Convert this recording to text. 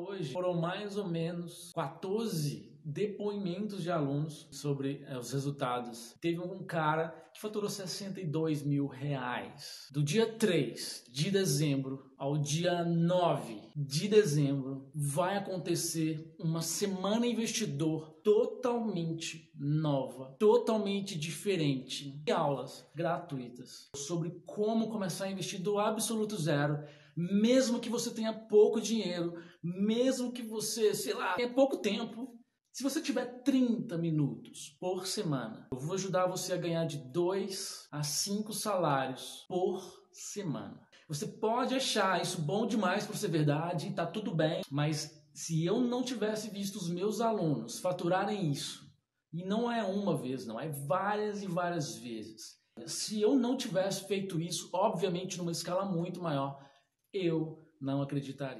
hoje foram mais ou menos 14 depoimentos de alunos sobre eh, os resultados. Teve um cara que faturou 62 mil reais. Do dia 3 de dezembro ao dia 9 de dezembro vai acontecer uma semana investidor totalmente nova, totalmente diferente. E aulas gratuitas sobre como começar a investir do absoluto zero mesmo que você tenha pouco dinheiro, mesmo que você, sei lá, tenha pouco tempo, se você tiver 30 minutos por semana, eu vou ajudar você a ganhar de 2 a 5 salários por semana. Você pode achar isso bom demais para ser verdade, e tá tudo bem, mas se eu não tivesse visto os meus alunos faturarem isso, e não é uma vez, não, é várias e várias vezes. Se eu não tivesse feito isso, obviamente numa escala muito maior, eu não acreditaria.